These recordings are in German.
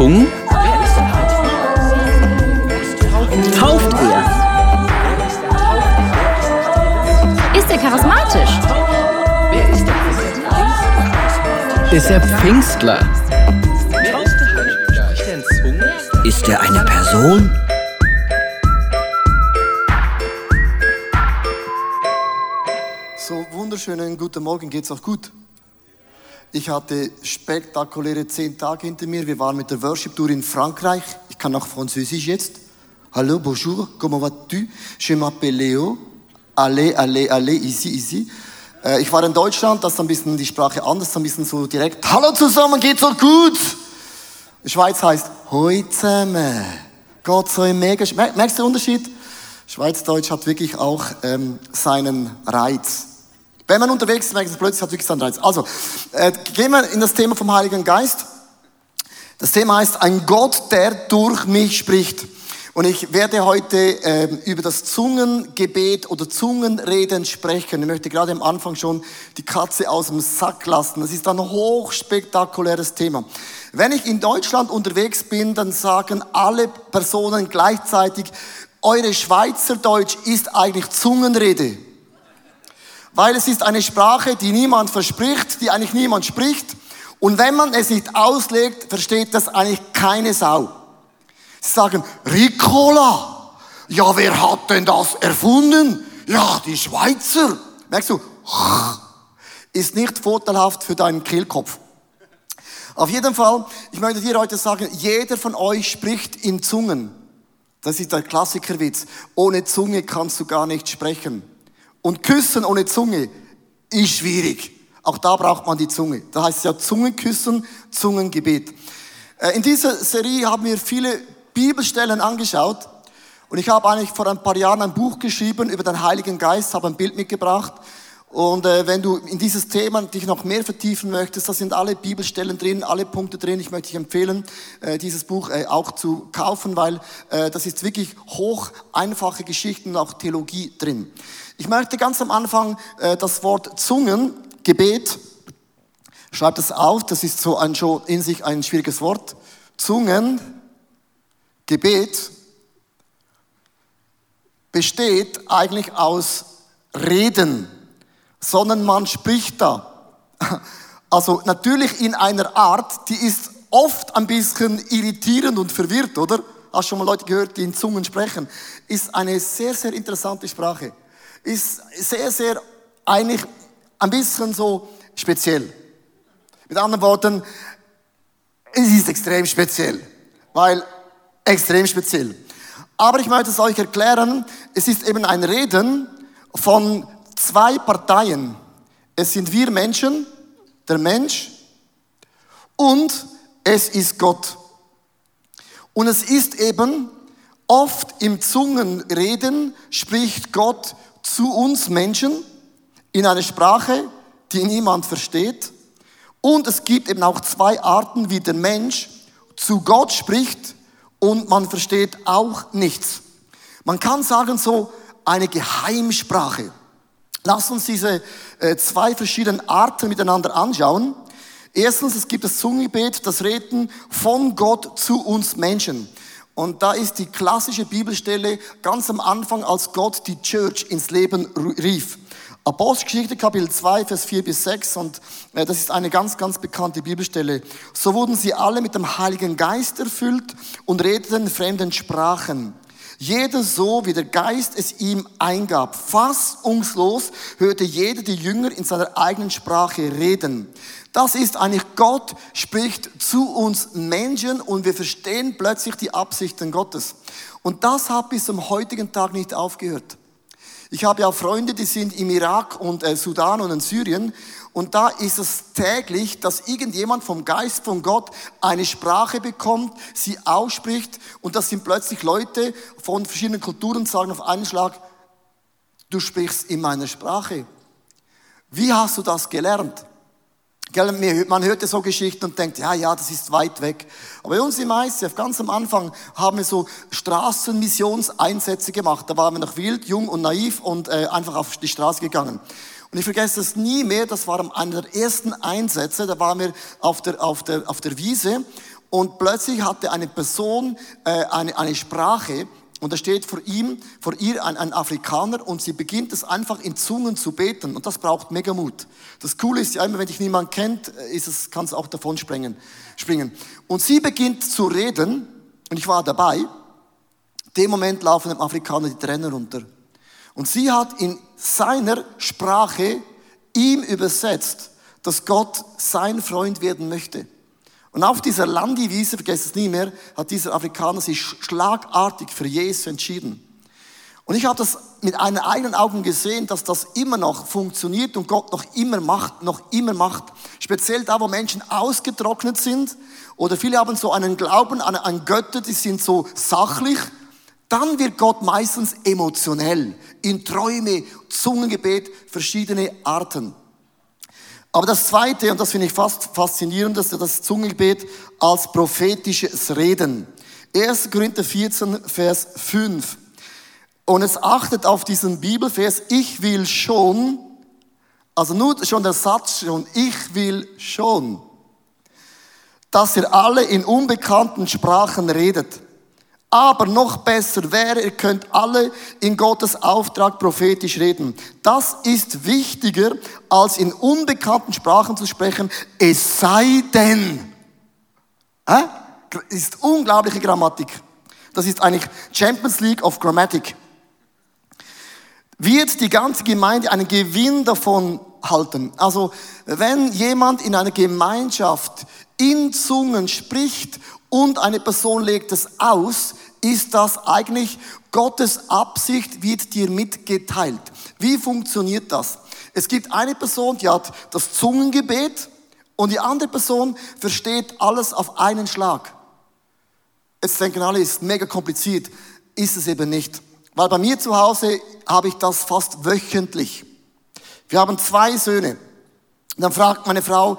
Er Zungen? Tauft er? Ist er charismatisch? Ist er Pfingstler? Er? Ist er eine Person? So wunderschönen guten Morgen, geht's auch gut? Ich hatte spektakuläre zehn Tage hinter mir. Wir waren mit der Worship Tour in Frankreich. Ich kann auch Französisch jetzt. Hallo, bonjour, comment vas-tu? Je m'appelle Léo. Allez, allez, allez, easy, easy. Äh, Ich war in Deutschland, das ist ein bisschen die Sprache anders, ein bisschen so direkt. Hallo zusammen, geht's auch gut? Schweiz heißt Hoi zusammen. Gott so im mega. Mer- Merkst du den Unterschied? Schweizdeutsch hat wirklich auch ähm, seinen Reiz. Wenn man unterwegs ist, merkt man plötzlich hat wirklich seinen. Also, äh, gehen wir in das Thema vom Heiligen Geist. Das Thema heißt ein Gott, der durch mich spricht. Und ich werde heute ähm, über das Zungengebet oder Zungenreden sprechen. Ich möchte gerade am Anfang schon die Katze aus dem Sack lassen. Das ist ein hochspektakuläres Thema. Wenn ich in Deutschland unterwegs bin, dann sagen alle Personen gleichzeitig, eure Schweizerdeutsch ist eigentlich Zungenrede. Weil es ist eine Sprache, die niemand verspricht, die eigentlich niemand spricht. Und wenn man es nicht auslegt, versteht das eigentlich keine Sau. Sie sagen, Ricola. Ja, wer hat denn das erfunden? Ja, die Schweizer. Merkst du? Ist nicht vorteilhaft für deinen Kehlkopf. Auf jeden Fall, ich möchte dir heute sagen, jeder von euch spricht in Zungen. Das ist der Klassikerwitz. Ohne Zunge kannst du gar nicht sprechen. Und küssen ohne Zunge ist schwierig. Auch da braucht man die Zunge. Da heißt es ja Zungenküssen, Zungengebet. Äh, In dieser Serie haben wir viele Bibelstellen angeschaut. Und ich habe eigentlich vor ein paar Jahren ein Buch geschrieben über den Heiligen Geist, habe ein Bild mitgebracht. Und äh, wenn du in dieses Thema dich noch mehr vertiefen möchtest, da sind alle Bibelstellen drin, alle Punkte drin. Ich möchte dich empfehlen, äh, dieses Buch äh, auch zu kaufen, weil äh, das ist wirklich hoch einfache Geschichten und auch Theologie drin. Ich möchte ganz am Anfang äh, das Wort Zungen, Gebet, schreib das auf, das ist so ein, schon in sich ein schwieriges Wort. Zungen, Gebet besteht eigentlich aus Reden sondern man spricht da. Also natürlich in einer Art, die ist oft ein bisschen irritierend und verwirrt, oder? Hast schon mal Leute gehört, die in Zungen sprechen? Ist eine sehr, sehr interessante Sprache. Ist sehr, sehr eigentlich ein bisschen so speziell. Mit anderen Worten, es ist extrem speziell, weil extrem speziell. Aber ich möchte es euch erklären, es ist eben ein Reden von zwei Parteien. Es sind wir Menschen, der Mensch und es ist Gott. Und es ist eben oft im Zungenreden spricht Gott zu uns Menschen in einer Sprache, die niemand versteht. Und es gibt eben auch zwei Arten, wie der Mensch zu Gott spricht und man versteht auch nichts. Man kann sagen so eine Geheimsprache. Lass uns diese äh, zwei verschiedenen Arten miteinander anschauen. Erstens, es gibt das Zungengebet, das Reden von Gott zu uns Menschen. Und da ist die klassische Bibelstelle ganz am Anfang, als Gott die Church ins Leben rief. Apostelgeschichte Kapitel 2, Vers 4 bis 6 und äh, das ist eine ganz, ganz bekannte Bibelstelle. So wurden sie alle mit dem Heiligen Geist erfüllt und redeten fremden Sprachen. Jeder so, wie der Geist es ihm eingab. Fassungslos hörte jeder die Jünger in seiner eigenen Sprache reden. Das ist eigentlich Gott spricht zu uns Menschen und wir verstehen plötzlich die Absichten Gottes. Und das hat bis zum heutigen Tag nicht aufgehört. Ich habe ja Freunde, die sind im Irak und äh, Sudan und in Syrien. Und da ist es täglich, dass irgendjemand vom Geist von Gott eine Sprache bekommt, sie ausspricht. Und das sind plötzlich Leute von verschiedenen Kulturen, sagen auf einen Schlag, du sprichst in meiner Sprache. Wie hast du das gelernt? Gell, Man hört ja so Geschichten und denkt, ja, ja, das ist weit weg. Aber bei uns im ICF, ganz am Anfang, haben wir so Straßenmissionseinsätze gemacht. Da waren wir noch wild, jung und naiv und äh, einfach auf die Straße gegangen. Und ich vergesse es nie mehr, das war einer der ersten Einsätze, da waren wir auf der, auf der, auf der Wiese und plötzlich hatte eine Person äh, eine, eine Sprache und da steht vor ihm, vor ihr ein, ein Afrikaner und sie beginnt es einfach in Zungen zu beten und das braucht mega Mut. Das Coole ist ja immer, wenn dich niemand kennt, äh, ist es, kann es auch davon springen, springen. Und sie beginnt zu reden und ich war dabei. Dem Moment laufen dem Afrikaner die Tränen runter. Und sie hat in seiner Sprache ihm übersetzt, dass Gott sein Freund werden möchte. Und auf dieser Landiwiese, vergesst es nie mehr, hat dieser Afrikaner sich schlagartig für Jesus entschieden. Und ich habe das mit einen eigenen Augen gesehen, dass das immer noch funktioniert und Gott noch immer macht, noch immer macht. Speziell da, wo Menschen ausgetrocknet sind oder viele haben so einen Glauben an, an Götter, die sind so sachlich. Dann wird Gott meistens emotionell, in Träume, Zungengebet, verschiedene Arten. Aber das Zweite, und das finde ich fast faszinierend, ist das Zungengebet als prophetisches Reden. 1. Korinther 14, Vers 5. Und es achtet auf diesen Bibelvers, ich will schon, also nur schon der Satz schon, ich will schon, dass ihr alle in unbekannten Sprachen redet. Aber noch besser wäre, ihr könnt alle in Gottes Auftrag prophetisch reden. Das ist wichtiger, als in unbekannten Sprachen zu sprechen, es sei denn. Äh? Ist unglaubliche Grammatik. Das ist eigentlich Champions League of Grammatic. Wird die ganze Gemeinde einen Gewinn davon halten? Also, wenn jemand in einer Gemeinschaft in Zungen spricht und eine Person legt es aus, ist das eigentlich Gottes Absicht, wird dir mitgeteilt. Wie funktioniert das? Es gibt eine Person, die hat das Zungengebet und die andere Person versteht alles auf einen Schlag. Jetzt denken alle, ist mega kompliziert. Ist es eben nicht. Weil bei mir zu Hause habe ich das fast wöchentlich. Wir haben zwei Söhne. Dann fragt meine Frau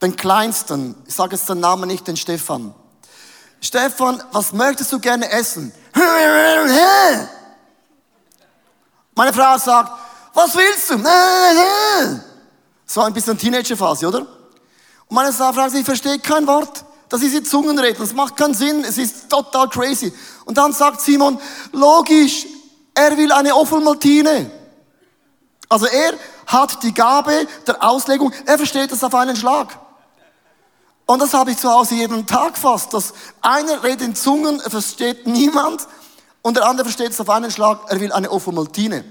den Kleinsten, ich sage jetzt den Namen nicht, den Stefan. Stefan, was möchtest du gerne essen? Meine Frau sagt, was willst du? So ein bisschen Teenagerphase, oder? Und meine Frau fragt, ich verstehe kein Wort. Das ist die Zungenreden. Das macht keinen Sinn. Es ist total crazy. Und dann sagt Simon, logisch, er will eine Offelmaltine. Also er hat die Gabe der Auslegung. Er versteht es auf einen Schlag. Und das habe ich zu Hause jeden Tag fast. Dass einer redet in Zungen, er versteht niemand. Und der andere versteht es auf einen Schlag, er will eine Ophomoltine.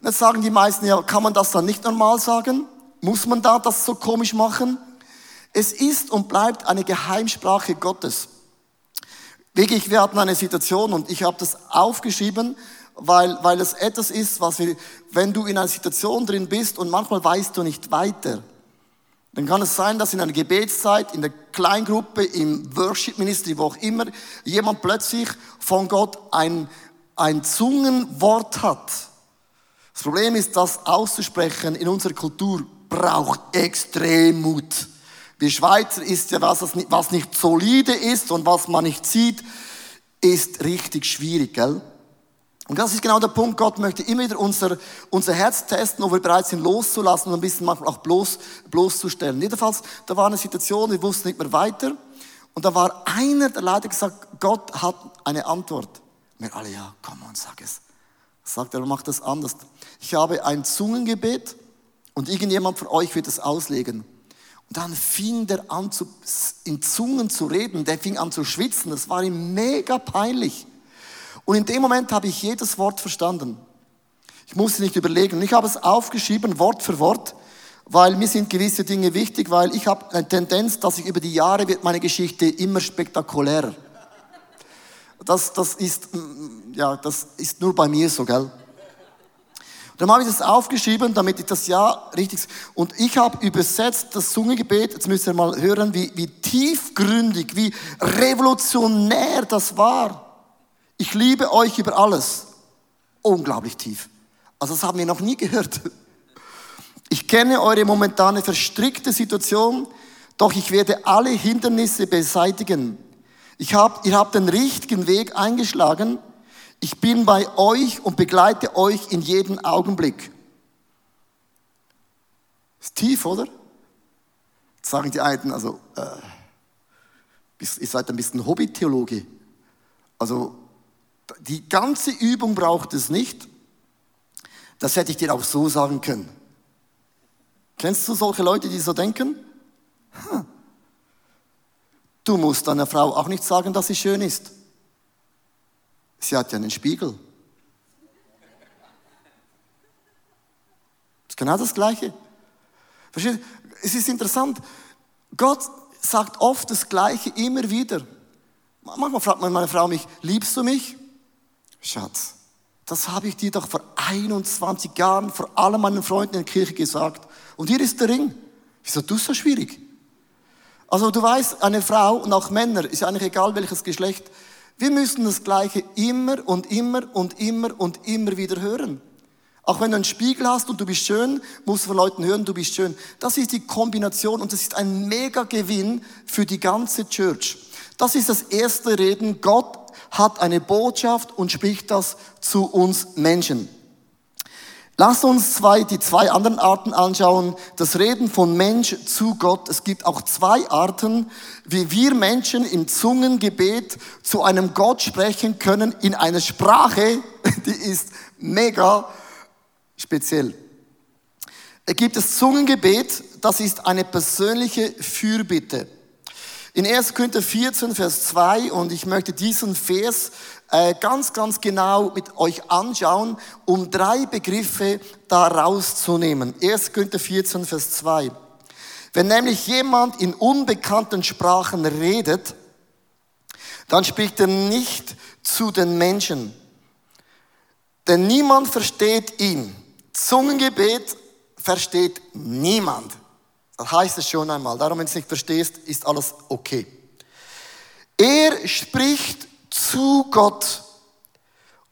Und jetzt sagen die meisten, ja, kann man das dann nicht normal sagen? Muss man da das so komisch machen? Es ist und bleibt eine Geheimsprache Gottes. Wirklich, wir hatten eine Situation und ich habe das aufgeschrieben, weil, weil es etwas ist, was wir, wenn du in einer Situation drin bist und manchmal weißt du nicht weiter, dann kann es sein, dass in einer Gebetszeit, in der Kleingruppe, im Worship Ministry, wo auch immer, jemand plötzlich von Gott ein, ein Zungenwort hat. Das Problem ist, das auszusprechen in unserer Kultur braucht extrem Mut. Wir Schweizer ist ja was, was nicht solide ist und was man nicht sieht, ist richtig schwierig, gell? Und das ist genau der Punkt. Gott möchte immer wieder unser, unser Herz testen, ob wir bereit sind loszulassen und ein bisschen manchmal auch bloß, bloßzustellen. Jedenfalls, da war eine Situation, wir wussten nicht mehr weiter. Und da war einer, der leider gesagt, Gott hat eine Antwort. Wir alle, ja, komm und sag es. Sagt er, macht das anders. Ich habe ein Zungengebet und irgendjemand von euch wird es auslegen. Und dann fing der an, zu, in Zungen zu reden. Der fing an zu schwitzen. Das war ihm mega peinlich. Und in dem Moment habe ich jedes Wort verstanden. Ich musste nicht überlegen. Ich habe es aufgeschrieben, Wort für Wort, weil mir sind gewisse Dinge wichtig, weil ich habe eine Tendenz, dass ich über die Jahre wird meine Geschichte immer spektakulärer. Das, das ist, ja, das ist nur bei mir so, gell? Und dann habe ich das aufgeschrieben, damit ich das ja richtig. Und ich habe übersetzt das Zungengebet. Jetzt müsst ihr mal hören, wie, wie tiefgründig, wie revolutionär das war. Ich liebe euch über alles. Unglaublich tief. Also das haben wir noch nie gehört. Ich kenne eure momentane verstrickte Situation, doch ich werde alle Hindernisse beseitigen. Ich hab, ihr habt den richtigen Weg eingeschlagen. Ich bin bei euch und begleite euch in jedem Augenblick. Ist tief, oder? Jetzt sagen die einen, also, äh, ihr seid ein bisschen Hobbytheologe. Also, die ganze Übung braucht es nicht. Das hätte ich dir auch so sagen können. Kennst du solche Leute, die so denken? Hm. Du musst deiner Frau auch nicht sagen, dass sie schön ist. Sie hat ja einen Spiegel. ist genau das Gleiche. Versteht? Es ist interessant. Gott sagt oft das Gleiche immer wieder. Manchmal fragt meine Frau mich, liebst du mich? Schatz, das habe ich dir doch vor 21 Jahren vor allen meinen Freunden in der Kirche gesagt. Und hier ist der Ring. Wieso du so schwierig? Also du weißt, eine Frau und auch Männer, ist ja eigentlich egal welches Geschlecht, wir müssen das Gleiche immer und immer und immer und immer wieder hören. Auch wenn du einen Spiegel hast und du bist schön, musst du von Leuten hören, du bist schön. Das ist die Kombination und das ist ein mega Gewinn für die ganze Church. Das ist das erste Reden. Gott hat eine Botschaft und spricht das zu uns Menschen. Lass uns zwei, die zwei anderen Arten anschauen. Das Reden von Mensch zu Gott. Es gibt auch zwei Arten, wie wir Menschen im Zungengebet zu einem Gott sprechen können in einer Sprache, die ist mega speziell. Es gibt das Zungengebet, das ist eine persönliche Fürbitte. In 1. Korinther 14, Vers 2, und ich möchte diesen Vers äh, ganz, ganz genau mit euch anschauen, um drei Begriffe da rauszunehmen. 1. Korinther 14, Vers 2. Wenn nämlich jemand in unbekannten Sprachen redet, dann spricht er nicht zu den Menschen, denn niemand versteht ihn. Zungengebet versteht niemand. Das heißt es schon einmal. Darum, wenn du es nicht verstehst, ist alles okay. Er spricht zu Gott.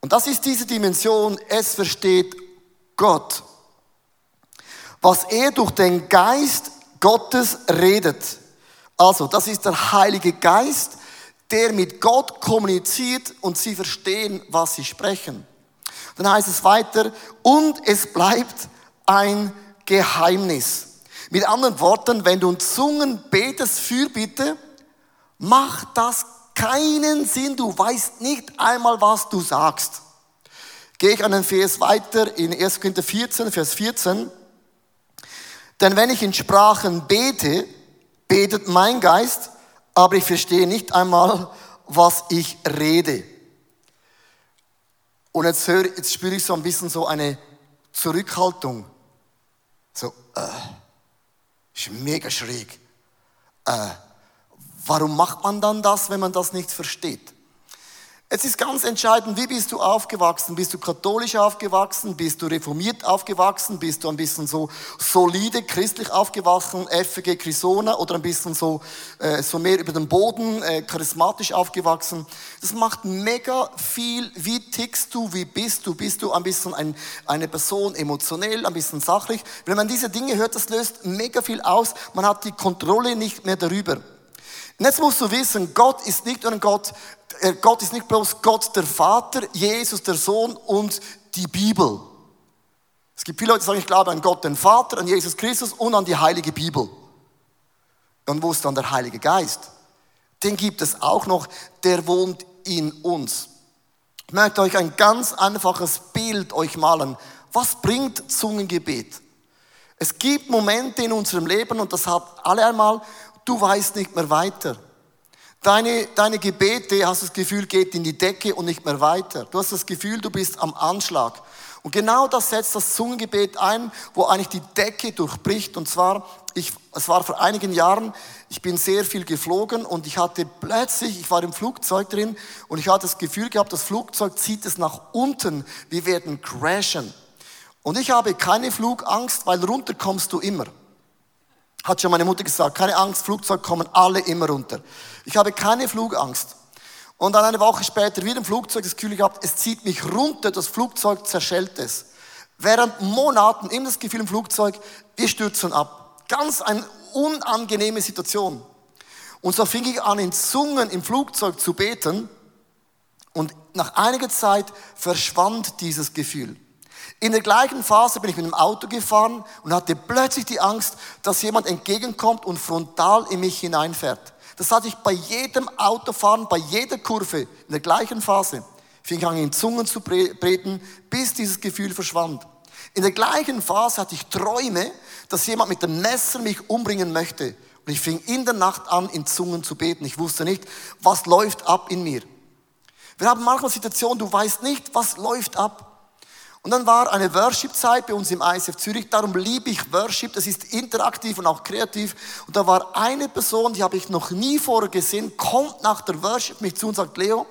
Und das ist diese Dimension, es versteht Gott. Was er durch den Geist Gottes redet. Also, das ist der Heilige Geist, der mit Gott kommuniziert und sie verstehen, was sie sprechen. Dann heißt es weiter, und es bleibt ein Geheimnis. Mit anderen Worten, wenn du in Zungen betest, Fürbitte, macht das keinen Sinn. Du weißt nicht einmal, was du sagst. Gehe ich einen Vers weiter in 1. Korinther 14, Vers 14. Denn wenn ich in Sprachen bete, betet mein Geist, aber ich verstehe nicht einmal, was ich rede. Und jetzt, höre, jetzt spüre ich so ein bisschen so eine Zurückhaltung. So, äh, ist mega schräg. Äh, warum macht man dann das, wenn man das nicht versteht? Es ist ganz entscheidend, wie bist du aufgewachsen? Bist du katholisch aufgewachsen? Bist du reformiert aufgewachsen? Bist du ein bisschen so solide christlich aufgewachsen, FG Crisona oder ein bisschen so, äh, so mehr über den Boden, äh, charismatisch aufgewachsen? Das macht mega viel. Wie tickst du? Wie bist du? Bist du ein bisschen ein, eine Person emotionell, ein bisschen sachlich? Wenn man diese Dinge hört, das löst mega viel aus. Man hat die Kontrolle nicht mehr darüber. Und jetzt musst du wissen, Gott ist nicht nur ein Gott, äh, Gott ist nicht bloß Gott der Vater, Jesus der Sohn und die Bibel. Es gibt viele Leute, die sagen, ich glaube an Gott den Vater, an Jesus Christus und an die heilige Bibel. Und wo ist dann der Heilige Geist? Den gibt es auch noch, der wohnt in uns. Möchte euch ein ganz einfaches Bild euch malen. Was bringt Zungengebet? Es gibt Momente in unserem Leben, und das hat alle einmal, du weißt nicht mehr weiter. Deine, deine Gebete, hast das Gefühl, geht in die Decke und nicht mehr weiter. Du hast das Gefühl, du bist am Anschlag. Und genau das setzt das Zungengebet ein, wo eigentlich die Decke durchbricht. Und zwar, ich, es war vor einigen Jahren, ich bin sehr viel geflogen und ich hatte plötzlich, ich war im Flugzeug drin und ich hatte das Gefühl gehabt, das Flugzeug zieht es nach unten. Wir werden crashen. Und ich habe keine Flugangst, weil runter kommst du immer. Hat schon meine Mutter gesagt, keine Angst, Flugzeug kommen alle immer runter. Ich habe keine Flugangst. Und dann eine Woche später wieder im Flugzeug das Gefühl gehabt, es zieht mich runter, das Flugzeug zerschellt es. Während Monaten immer das Gefühl im Flugzeug, wir stürzen ab. Ganz eine unangenehme Situation. Und so fing ich an, in Zungen im Flugzeug zu beten. Und nach einiger Zeit verschwand dieses Gefühl. In der gleichen Phase bin ich mit dem Auto gefahren und hatte plötzlich die Angst, dass jemand entgegenkommt und frontal in mich hineinfährt. Das hatte ich bei jedem Autofahren, bei jeder Kurve, in der gleichen Phase. Fing ich an, in Zungen zu beten, bis dieses Gefühl verschwand. In der gleichen Phase hatte ich Träume, dass jemand mit dem Messer mich umbringen möchte. Und ich fing in der Nacht an, in Zungen zu beten. Ich wusste nicht, was läuft ab in mir. Wir haben manchmal Situationen, du weißt nicht, was läuft ab. Und dann war eine Worship-Zeit bei uns im ISF Zürich. Darum liebe ich Worship. Das ist interaktiv und auch kreativ. Und da war eine Person, die habe ich noch nie vorher gesehen, kommt nach der Worship mich zu und sagt, Leo,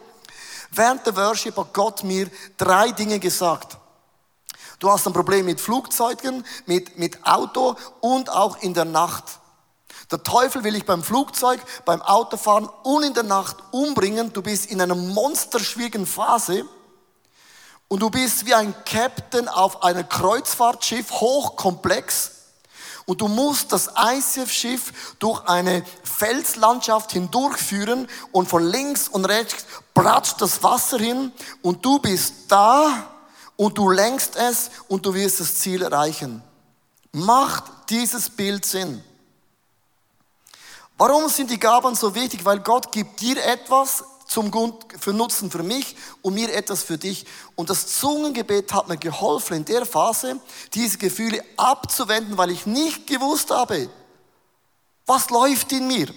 während der Worship hat Gott mir drei Dinge gesagt. Du hast ein Problem mit Flugzeugen, mit, mit Auto und auch in der Nacht. Der Teufel will dich beim Flugzeug, beim Autofahren und in der Nacht umbringen. Du bist in einer monsterschwierigen Phase. Und du bist wie ein Captain auf einem Kreuzfahrtschiff, hochkomplex. Und du musst das ICF-Schiff durch eine Felslandschaft hindurchführen und von links und rechts pratscht das Wasser hin und du bist da und du lenkst es und du wirst das Ziel erreichen. Macht dieses Bild Sinn? Warum sind die Gaben so wichtig? Weil Gott gibt dir etwas, zum Grund, für Nutzen für mich und mir etwas für dich. Und das Zungengebet hat mir geholfen, in der Phase diese Gefühle abzuwenden, weil ich nicht gewusst habe, was läuft in mir.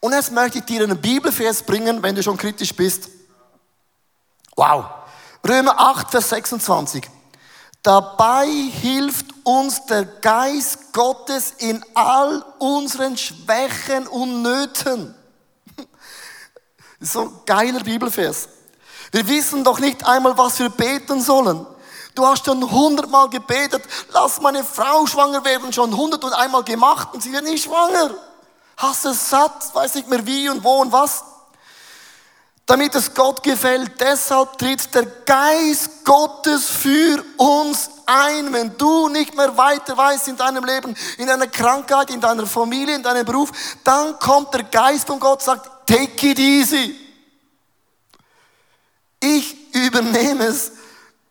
Und jetzt möchte ich dir einen Bibelvers bringen, wenn du schon kritisch bist. Wow. Römer 8, Vers 26. Dabei hilft uns der Geist Gottes in all unseren Schwächen und Nöten. So ein geiler Bibelvers. Wir wissen doch nicht einmal, was wir beten sollen. Du hast schon hundertmal gebetet, lass meine Frau schwanger werden, schon hundert und einmal gemacht und sie wird nicht schwanger. Hast es satt, weiß nicht mehr wie und wo und was. Damit es Gott gefällt, deshalb tritt der Geist Gottes für uns ein. Wenn du nicht mehr weiter weißt in deinem Leben, in deiner Krankheit, in deiner Familie, in deinem Beruf, dann kommt der Geist von Gott, sagt, Take it easy. Ich übernehme es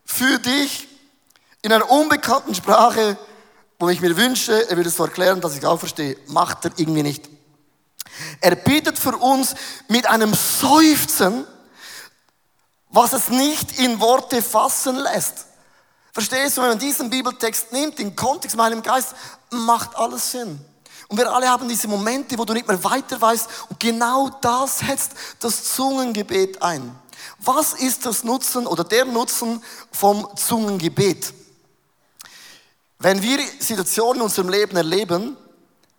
für dich in einer unbekannten Sprache, wo ich mir wünsche, er würde es so erklären, dass ich auch verstehe. Macht er irgendwie nicht. Er bietet für uns mit einem Seufzen, was es nicht in Worte fassen lässt. Verstehst du, wenn man diesen Bibeltext nimmt, den Kontext meinem Geist, macht alles Sinn. Und wir alle haben diese Momente, wo du nicht mehr weiter weißt. Und genau das setzt das Zungengebet ein. Was ist das Nutzen oder der Nutzen vom Zungengebet? Wenn wir Situationen in unserem Leben erleben,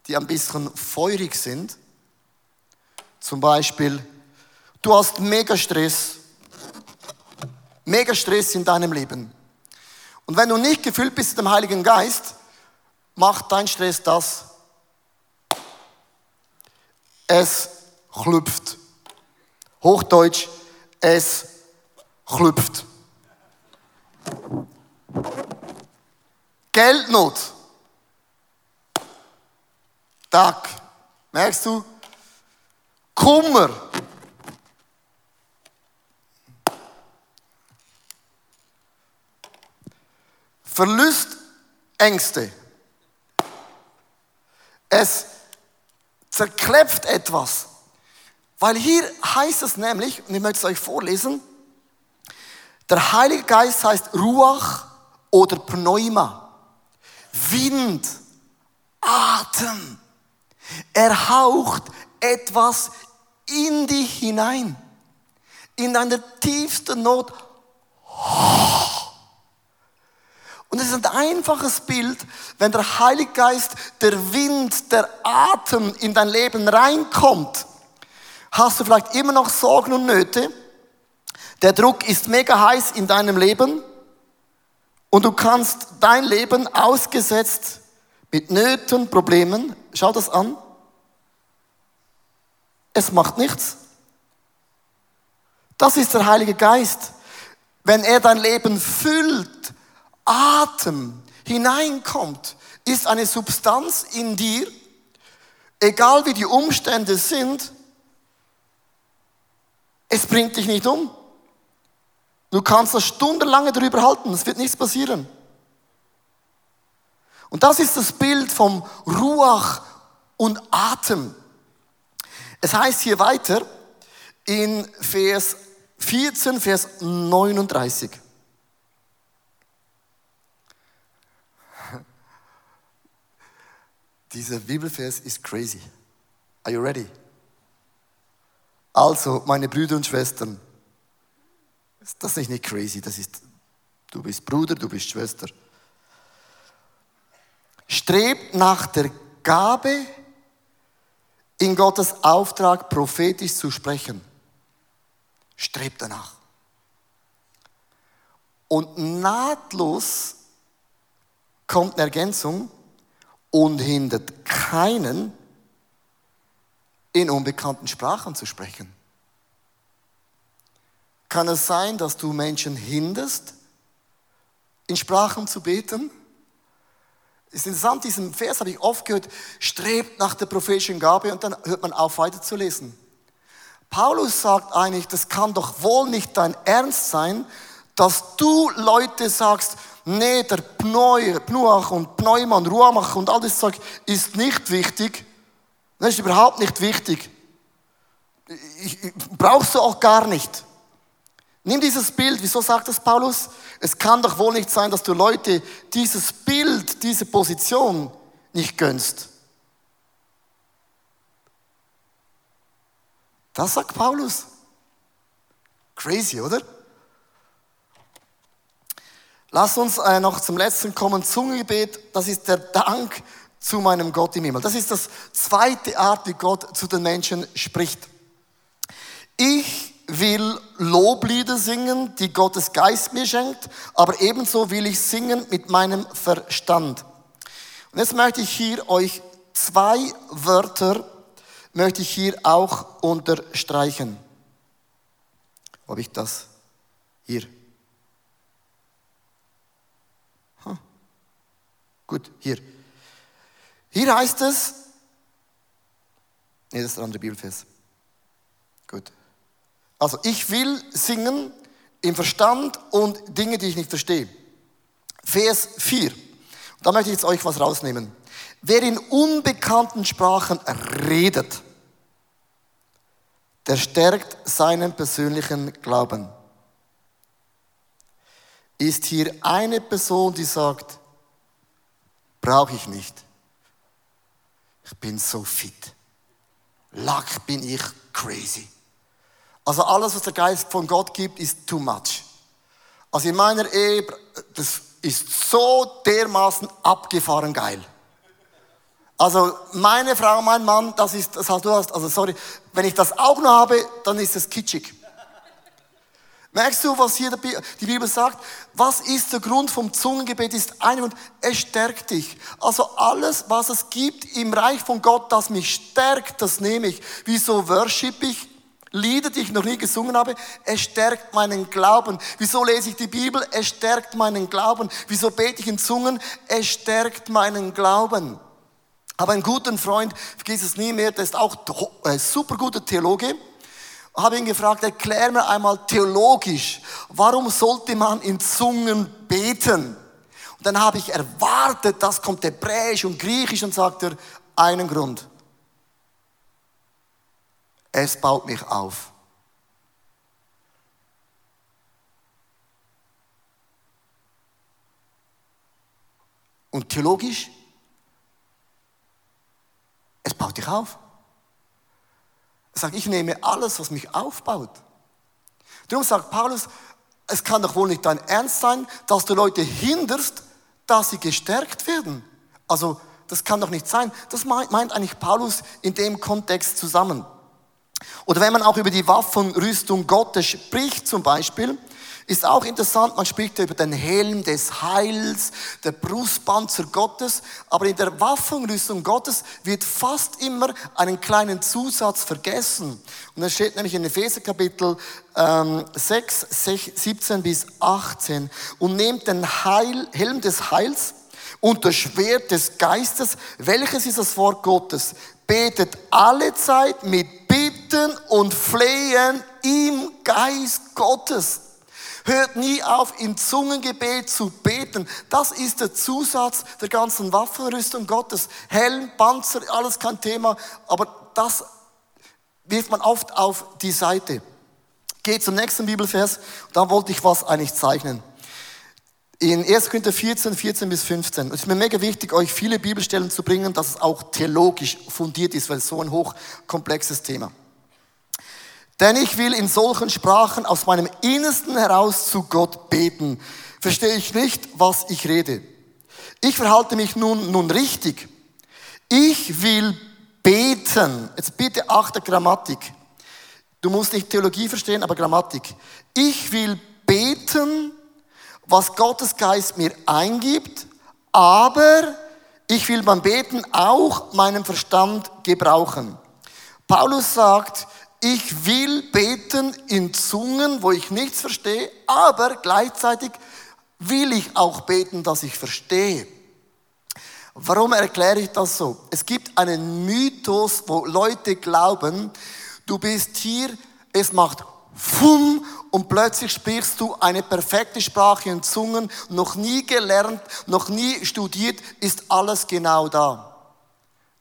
die ein bisschen feurig sind, zum Beispiel, du hast mega Stress, mega Stress in deinem Leben. Und wenn du nicht gefüllt bist mit dem Heiligen Geist, macht dein Stress das, es klüpft. Hochdeutsch, es klüpft. Geldnot. Tag. Merkst du? Kummer. Verlustängste. Es zerklepft etwas. Weil hier heißt es nämlich, und ich möchte es euch vorlesen, der Heilige Geist heißt Ruach oder Pneuma. Wind, Atem. Er haucht etwas in dich hinein. In deiner tiefsten Not. Und es ist ein einfaches Bild, wenn der Heilige Geist, der Wind, der Atem in dein Leben reinkommt. Hast du vielleicht immer noch Sorgen und Nöte? Der Druck ist mega heiß in deinem Leben und du kannst dein Leben ausgesetzt mit Nöten, Problemen, schau das an. Es macht nichts. Das ist der Heilige Geist. Wenn er dein Leben füllt, Atem hineinkommt, ist eine Substanz in dir, egal wie die Umstände sind, es bringt dich nicht um. Du kannst das stundenlange darüber halten, es wird nichts passieren. Und das ist das Bild vom Ruach und Atem. Es heißt hier weiter in Vers 14, Vers 39. Dieser Bibelvers ist crazy. Are you ready? Also, meine Brüder und Schwestern, das ist nicht crazy, das ist, du bist Bruder, du bist Schwester. Strebt nach der Gabe, in Gottes Auftrag prophetisch zu sprechen. Strebt danach. Und nahtlos kommt eine Ergänzung und hindert keinen, in unbekannten Sprachen zu sprechen. Kann es sein, dass du Menschen hinderst, in Sprachen zu beten? Es ist interessant, diesen Vers habe ich oft gehört, strebt nach der prophetischen Gabe und dann hört man auf weiterzulesen. Paulus sagt eigentlich, das kann doch wohl nicht dein Ernst sein, dass du Leute sagst, nee, der Pneu, Pnuach und Pneumann, Ruamach und all das ist nicht wichtig. Das ist überhaupt nicht wichtig. Ich, ich, brauchst du auch gar nicht. Nimm dieses Bild, wieso sagt das Paulus? Es kann doch wohl nicht sein, dass du Leute dieses Bild, diese Position nicht gönnst. Das sagt Paulus. Crazy, oder? Lass uns äh, noch zum letzten kommen, Zungengebet. Das ist der Dank zu meinem Gott im Himmel. Das ist das zweite Art, wie Gott zu den Menschen spricht. Ich will Loblieder singen, die Gottes Geist mir schenkt, aber ebenso will ich singen mit meinem Verstand. Und jetzt möchte ich hier euch zwei Wörter, möchte ich hier auch unterstreichen. Habe ich das? Hier. Gut, hier. Hier heißt es, nee, das ist der andere Bibelfest. Gut. Also ich will singen im Verstand und Dinge, die ich nicht verstehe. Vers 4. Da möchte ich jetzt euch was rausnehmen. Wer in unbekannten Sprachen redet, der stärkt seinen persönlichen Glauben. Ist hier eine Person, die sagt, brauche ich nicht. Ich bin so fit. Lack bin ich crazy. Also alles, was der Geist von Gott gibt, ist too much. Also in meiner Ehe, das ist so dermaßen abgefahren geil. Also meine Frau, mein Mann, das ist, das hast du hast, also sorry, wenn ich das auch noch habe, dann ist es kitschig. Merkst du, was hier die Bibel sagt? Was ist der Grund vom Zungengebet? Ist ein und es stärkt dich. Also alles, was es gibt im Reich von Gott, das mich stärkt, das nehme ich. Wieso worship ich? Lieder, die ich noch nie gesungen habe, es stärkt meinen Glauben. Wieso lese ich die Bibel? Es stärkt meinen Glauben. Wieso bete ich in Zungen? Es stärkt meinen Glauben. Aber einen guten Freund, vergiss es nie mehr, der ist auch ein äh, super guter Theologe. Habe ihn gefragt, erklär mir einmal theologisch, warum sollte man in Zungen beten? Und dann habe ich erwartet, das kommt Hebräisch und Griechisch und sagt er, einen Grund. Es baut mich auf. Und theologisch, es baut dich auf. Er sagt, ich nehme alles, was mich aufbaut. Darum sagt Paulus, es kann doch wohl nicht dein Ernst sein, dass du Leute hinderst, dass sie gestärkt werden. Also, das kann doch nicht sein. Das meint, meint eigentlich Paulus in dem Kontext zusammen. Oder wenn man auch über die Waffenrüstung Gottes spricht zum Beispiel, ist auch interessant, man spricht über den Helm des Heils, der Brustpanzer Gottes, aber in der Waffenrüstung Gottes wird fast immer einen kleinen Zusatz vergessen. Und das steht nämlich in Epheser Kapitel ähm, 6, 17 bis 18. Und nehmt den Heil, Helm des Heils und das Schwert des Geistes, welches ist das Wort Gottes, betet alle Zeit mit Bitten und Flehen im Geist Gottes. Hört nie auf, im Zungengebet zu beten. Das ist der Zusatz der ganzen Waffenrüstung Gottes. Helm, Panzer, alles kein Thema, aber das wirft man oft auf die Seite. Geht zum nächsten Bibelvers, da wollte ich was eigentlich zeichnen. In 1. Korinther 14, 14 bis 15. Es ist mir mega wichtig, euch viele Bibelstellen zu bringen, dass es auch theologisch fundiert ist, weil es so ein hochkomplexes Thema. Denn ich will in solchen Sprachen aus meinem Innersten heraus zu Gott beten. Verstehe ich nicht, was ich rede. Ich verhalte mich nun, nun richtig. Ich will beten. Jetzt bitte achte Grammatik. Du musst nicht Theologie verstehen, aber Grammatik. Ich will beten, was Gottes Geist mir eingibt, aber ich will beim Beten auch meinen Verstand gebrauchen. Paulus sagt, ich will beten in Zungen, wo ich nichts verstehe, aber gleichzeitig will ich auch beten, dass ich verstehe. Warum erkläre ich das so? Es gibt einen Mythos, wo Leute glauben, du bist hier, es macht Fum und plötzlich sprichst du eine perfekte Sprache in Zungen, noch nie gelernt, noch nie studiert, ist alles genau da.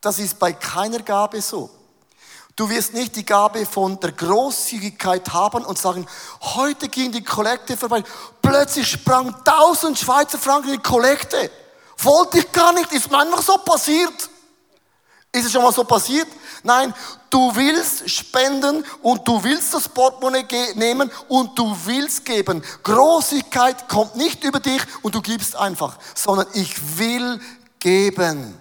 Das ist bei keiner Gabe so. Du wirst nicht die Gabe von der Großzügigkeit haben und sagen, heute ging die Kollekte vorbei. Plötzlich sprang 1000 Schweizer Franken in die Kollekte. Wollte ich gar nicht, ist mir einfach so passiert. Ist es schon mal so passiert? Nein, du willst spenden und du willst das Portemonnaie nehmen und du willst geben. Großigkeit kommt nicht über dich und du gibst einfach, sondern ich will geben.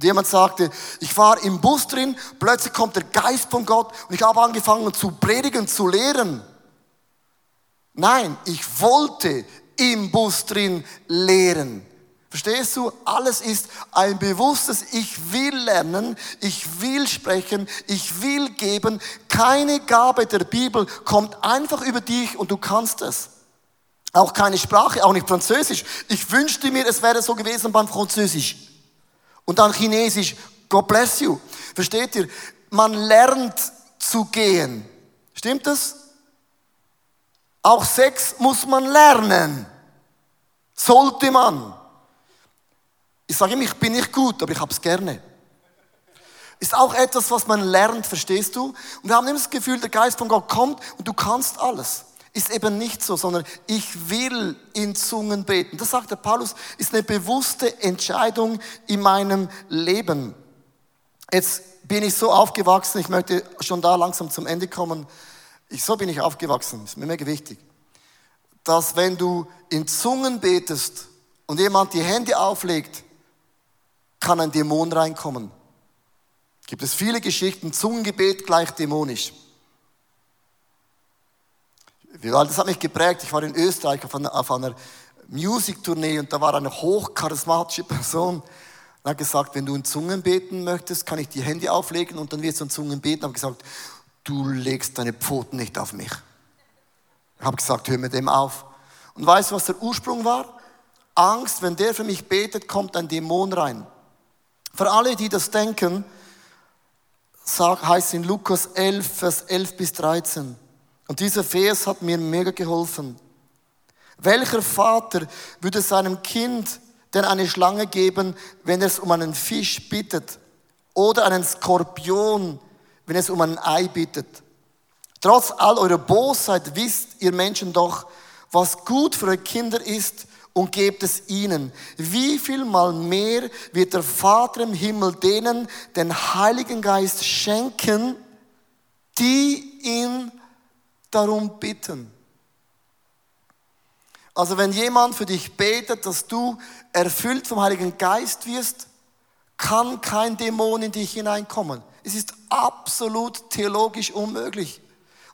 Und jemand sagte, ich war im Bus drin, plötzlich kommt der Geist von Gott und ich habe angefangen zu predigen, zu lehren. Nein, ich wollte im Bus drin lehren. Verstehst du? Alles ist ein bewusstes, ich will lernen, ich will sprechen, ich will geben. Keine Gabe der Bibel kommt einfach über dich und du kannst es. Auch keine Sprache, auch nicht Französisch. Ich wünschte mir, es wäre so gewesen beim Französisch. Und dann Chinesisch, God bless you. Versteht ihr? Man lernt zu gehen. Stimmt das? Auch Sex muss man lernen. Sollte man. Ich sage immer, ich bin nicht gut, aber ich hab's gerne. Ist auch etwas, was man lernt, verstehst du? Und wir haben immer das Gefühl, der Geist von Gott kommt und du kannst alles ist eben nicht so, sondern ich will in Zungen beten. Das sagt der Paulus, ist eine bewusste Entscheidung in meinem Leben. Jetzt bin ich so aufgewachsen, ich möchte schon da langsam zum Ende kommen. Ich, so bin ich aufgewachsen, ist mir mega wichtig. Dass wenn du in Zungen betest und jemand die Hände auflegt, kann ein Dämon reinkommen. Gibt es viele Geschichten, Zungengebet gleich dämonisch. Das hat mich geprägt. Ich war in Österreich auf einer, auf einer Musiktournee und da war eine hochcharismatische Person. Er hat gesagt, wenn du in Zungen beten möchtest, kann ich die Hände auflegen und dann wirst du in Zungen beten. Ich habe gesagt, du legst deine Pfoten nicht auf mich. Ich habe gesagt, hör mit dem auf. Und weißt du, was der Ursprung war? Angst, wenn der für mich betet, kommt ein Dämon rein. Für alle, die das denken, heißt in Lukas 11, Vers 11 bis 13. Und dieser Vers hat mir mega geholfen. Welcher Vater würde seinem Kind denn eine Schlange geben, wenn es um einen Fisch bittet? Oder einen Skorpion, wenn es um ein Ei bittet? Trotz all eurer Bosheit wisst ihr Menschen doch, was gut für eure Kinder ist und gebt es ihnen. Wie viel mal mehr wird der Vater im Himmel denen den Heiligen Geist schenken, die ihn darum bitten. Also wenn jemand für dich betet, dass du erfüllt vom Heiligen Geist wirst, kann kein Dämon in dich hineinkommen. Es ist absolut theologisch unmöglich.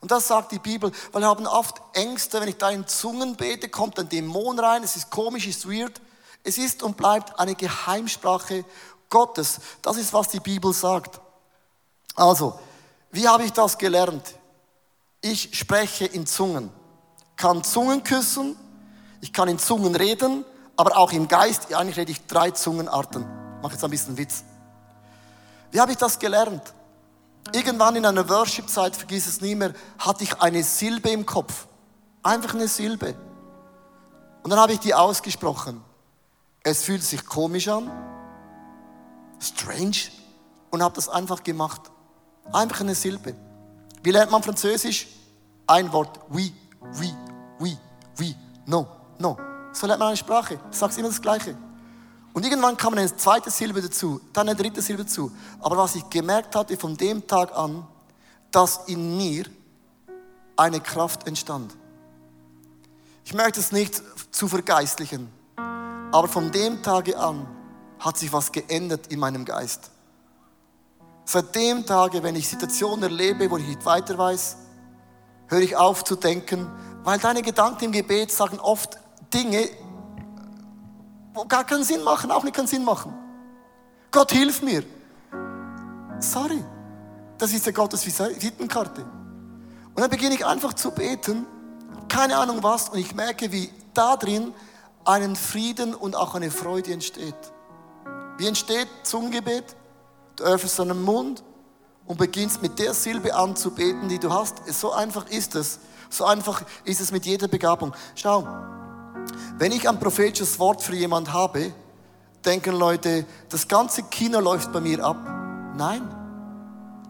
Und das sagt die Bibel, weil wir haben oft Ängste, wenn ich da in Zungen bete, kommt ein Dämon rein, es ist komisch, es ist weird. Es ist und bleibt eine Geheimsprache Gottes. Das ist, was die Bibel sagt. Also, wie habe ich das gelernt? Ich spreche in Zungen, kann Zungen küssen, ich kann in Zungen reden, aber auch im Geist, eigentlich rede ich drei Zungenarten. Ich mache jetzt ein bisschen Witz. Wie habe ich das gelernt? Irgendwann in einer Worship-Zeit, vergiss es nie mehr, hatte ich eine Silbe im Kopf. Einfach eine Silbe. Und dann habe ich die ausgesprochen. Es fühlt sich komisch an, strange, und habe das einfach gemacht. Einfach eine Silbe. Wie lernt man Französisch? Ein Wort. Oui, oui, oui, oui, no, no. So lernt man eine Sprache. Du sagst immer das Gleiche. Und irgendwann kam eine zweite Silbe dazu, dann eine dritte Silbe dazu. Aber was ich gemerkt hatte von dem Tag an, dass in mir eine Kraft entstand. Ich möchte es nicht zu vergeistlichen, aber von dem Tage an hat sich was geändert in meinem Geist. Seit dem Tage, wenn ich Situationen erlebe, wo ich nicht weiter weiß, höre ich auf zu denken, weil deine Gedanken im Gebet sagen oft Dinge, wo gar keinen Sinn machen, auch nicht keinen Sinn machen. Gott hilf mir. Sorry, das ist ja Gottes Visitenkarte. Und dann beginne ich einfach zu beten, keine Ahnung was, und ich merke, wie da drin einen Frieden und auch eine Freude entsteht. Wie entsteht Zungengebet? Du öffnest deinen Mund und beginnst mit der Silbe anzubeten, die du hast. So einfach ist es. So einfach ist es mit jeder Begabung. Schau, wenn ich ein prophetisches Wort für jemand habe, denken Leute, das ganze Kino läuft bei mir ab. Nein.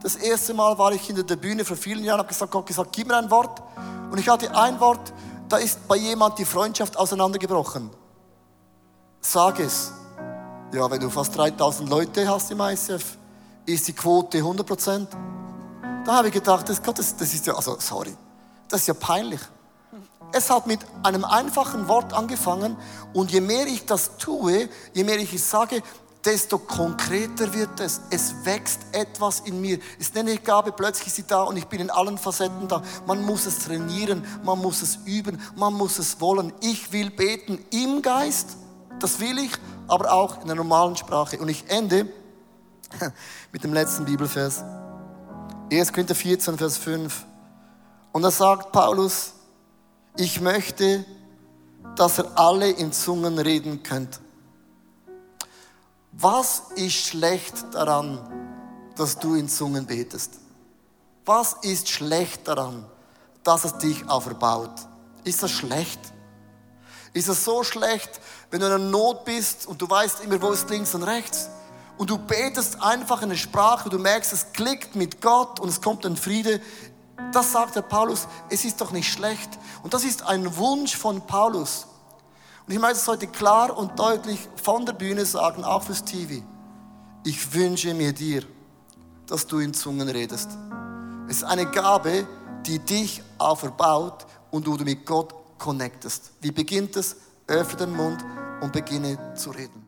Das erste Mal war ich hinter der Bühne vor vielen Jahren, habe gesagt, Gott gesagt, gib mir ein Wort. Und ich hatte ein Wort, da ist bei jemand die Freundschaft auseinandergebrochen. Sag es. Ja, wenn du fast 3000 Leute hast im ICF, ist die Quote 100 Prozent. Da habe ich gedacht, das, Gott, das, das ist ja, also sorry, das ist ja peinlich. Es hat mit einem einfachen Wort angefangen und je mehr ich das tue, je mehr ich es sage, desto konkreter wird es. Es wächst etwas in mir. Es ist eine Gabe, plötzlich ist sie da und ich bin in allen Facetten da. Man muss es trainieren, man muss es üben, man muss es wollen. Ich will beten im Geist, das will ich, aber auch in der normalen Sprache. Und ich ende mit dem letzten Bibelvers. 1. Korinther 14, Vers 5. Und da sagt Paulus, ich möchte, dass ihr alle in Zungen reden könnt. Was ist schlecht daran, dass du in Zungen betest? Was ist schlecht daran, dass es dich auferbaut? Ist das schlecht? Ist es so schlecht, wenn du in einer Not bist und du weißt immer, wo ist links und rechts? Und du betest einfach in eine Sprache, du merkst, es klickt mit Gott und es kommt ein Friede. Das sagt der Paulus, es ist doch nicht schlecht. Und das ist ein Wunsch von Paulus. Und ich möchte es heute klar und deutlich von der Bühne sagen, auch fürs TV. Ich wünsche mir dir, dass du in Zungen redest. Es ist eine Gabe, die dich auferbaut und du mit Gott connectest. Wie beginnt es? Öffne den Mund und beginne zu reden.